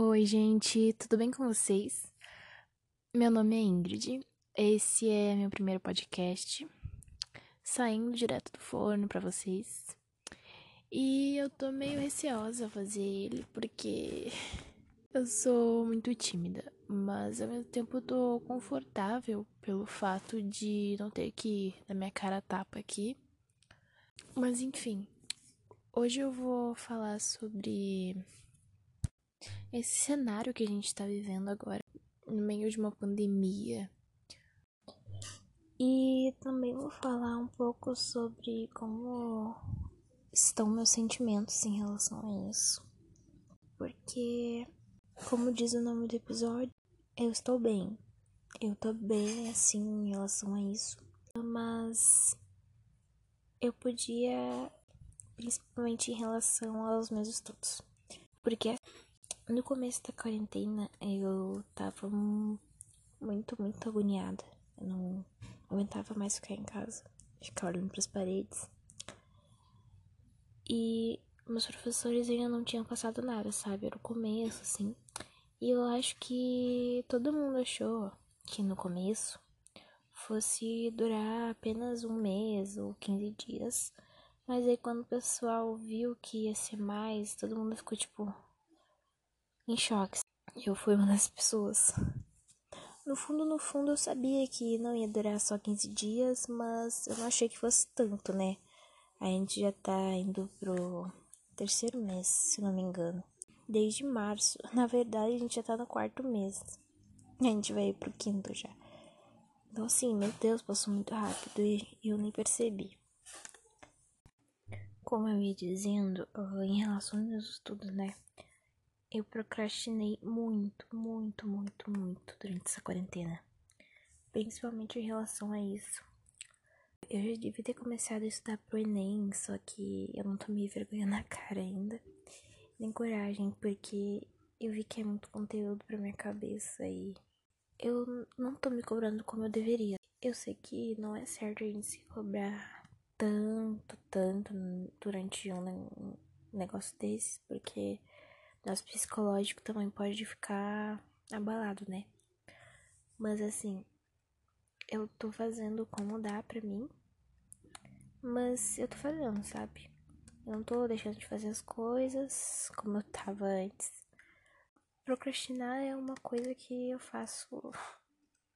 Oi, gente, tudo bem com vocês? Meu nome é Ingrid, esse é meu primeiro podcast, saindo direto do forno para vocês. E eu tô meio receosa a fazer ele porque eu sou muito tímida, mas ao mesmo tempo eu tô confortável pelo fato de não ter que dar minha cara tapa aqui. Mas enfim, hoje eu vou falar sobre esse cenário que a gente está vivendo agora, no meio de uma pandemia. E também vou falar um pouco sobre como estão meus sentimentos em relação a isso. Porque, como diz o nome do episódio, eu estou bem. Eu tô bem, assim, em relação a isso. Mas eu podia, principalmente em relação aos meus estudos. Porque no começo da quarentena, eu tava muito, muito agoniada. Eu não aguentava mais ficar em casa, ficar olhando para as paredes. E meus professores ainda não tinham passado nada, sabe? Era o começo, assim. E eu acho que todo mundo achou que no começo fosse durar apenas um mês ou 15 dias. Mas aí quando o pessoal viu que ia ser mais, todo mundo ficou tipo, em choque. Eu fui uma das pessoas. No fundo, no fundo, eu sabia que não ia durar só 15 dias, mas eu não achei que fosse tanto, né? A gente já tá indo pro terceiro mês, se não me engano. Desde março. Na verdade, a gente já tá no quarto mês. A gente vai pro quinto já. Então, assim, meu Deus, passou muito rápido e eu nem percebi. Como eu ia dizendo, em relação aos estudos, né? Eu procrastinei muito, muito, muito, muito durante essa quarentena. Principalmente em relação a isso. Eu já devia ter começado a estudar pro Enem, só que eu não tomei vergonha na cara ainda. Nem coragem, porque eu vi que é muito conteúdo pra minha cabeça e eu não tô me cobrando como eu deveria. Eu sei que não é certo a gente se cobrar tanto, tanto durante um negócio desses, porque nosso psicológico também pode ficar abalado, né? Mas assim, eu tô fazendo como dá pra mim, mas eu tô fazendo, sabe? Eu não tô deixando de fazer as coisas como eu tava antes. Procrastinar é uma coisa que eu faço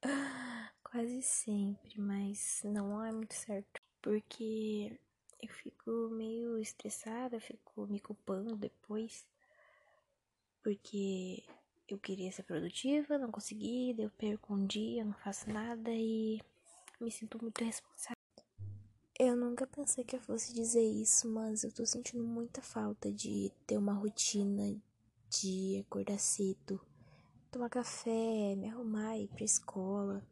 quase sempre, mas não é muito certo. Porque eu fico meio estressada, fico me culpando depois porque eu queria ser produtiva, não consegui, eu perco um dia, não faço nada e me sinto muito responsável. Eu nunca pensei que eu fosse dizer isso, mas eu tô sentindo muita falta de ter uma rotina de acordar cedo, tomar café, me arrumar, ir pra escola,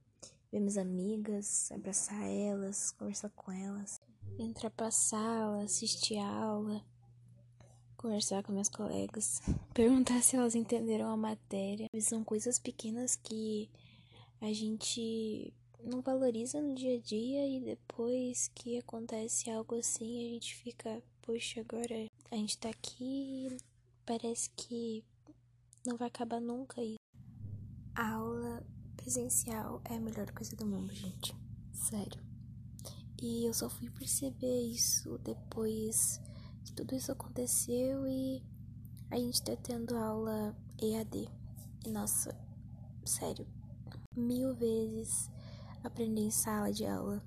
ver minhas amigas, abraçar elas, conversar com elas, entrar pra sala, assistir aula conversar com meus colegas, perguntar se elas entenderam a matéria. São coisas pequenas que a gente não valoriza no dia a dia e depois que acontece algo assim, a gente fica, poxa, agora a gente tá aqui, parece que não vai acabar nunca isso. A aula presencial é a melhor coisa do mundo, gente. Sério. E eu só fui perceber isso depois tudo isso aconteceu e a gente tá tendo aula EAD. E nossa, sério, mil vezes aprender em sala de aula,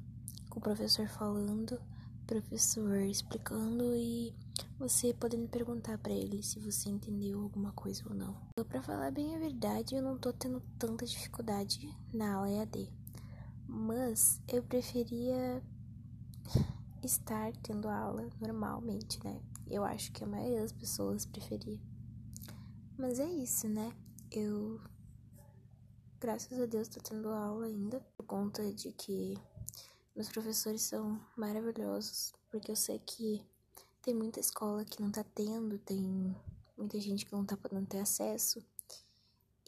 com o professor falando, professor explicando e você podendo perguntar para ele se você entendeu alguma coisa ou não. Para falar bem a verdade, eu não tô tendo tanta dificuldade na aula EAD, mas eu preferia estar tendo aula normalmente, né? Eu acho que a maioria das pessoas preferia. Mas é isso, né? Eu, graças a Deus, tô tendo aula ainda, por conta de que meus professores são maravilhosos, porque eu sei que tem muita escola que não tá tendo, tem muita gente que não tá podendo ter acesso.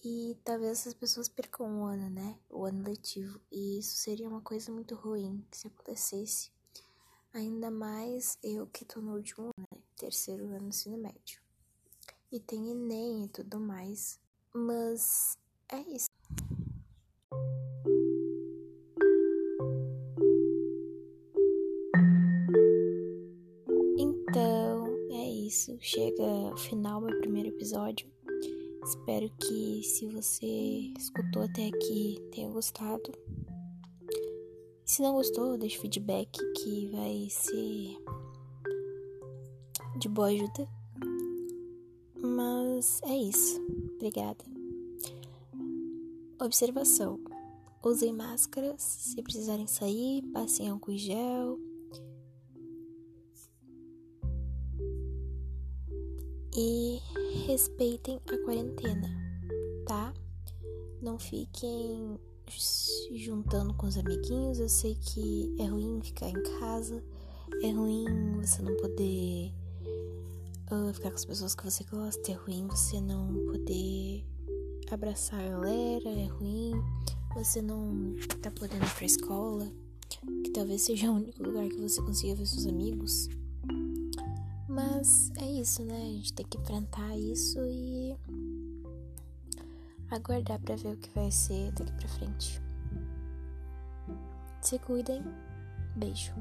E talvez essas pessoas percam o ano, né? O ano letivo. E isso seria uma coisa muito ruim se acontecesse. Ainda mais eu que tô no último né? terceiro ano do ensino médio. E tem Enem e tudo mais. Mas é isso. Então, é isso. Chega ao final meu primeiro episódio. Espero que se você escutou até aqui tenha gostado. Se não gostou, deixe feedback que vai ser de boa ajuda. Mas é isso. Obrigada. Observação: usem máscaras se precisarem sair, passem álcool em gel. E respeitem a quarentena, tá? Não fiquem se juntando com os amiguinhos. Eu sei que é ruim ficar em casa, é ruim você não poder uh, ficar com as pessoas que você gosta, é ruim você não poder abraçar a galera, é ruim você não tá podendo ir pra escola, que talvez seja o único lugar que você consiga ver seus amigos. Mas é isso, né? A gente tem que enfrentar isso e aguardar para ver o que vai ser daqui para frente. Se cuidem. Beijo.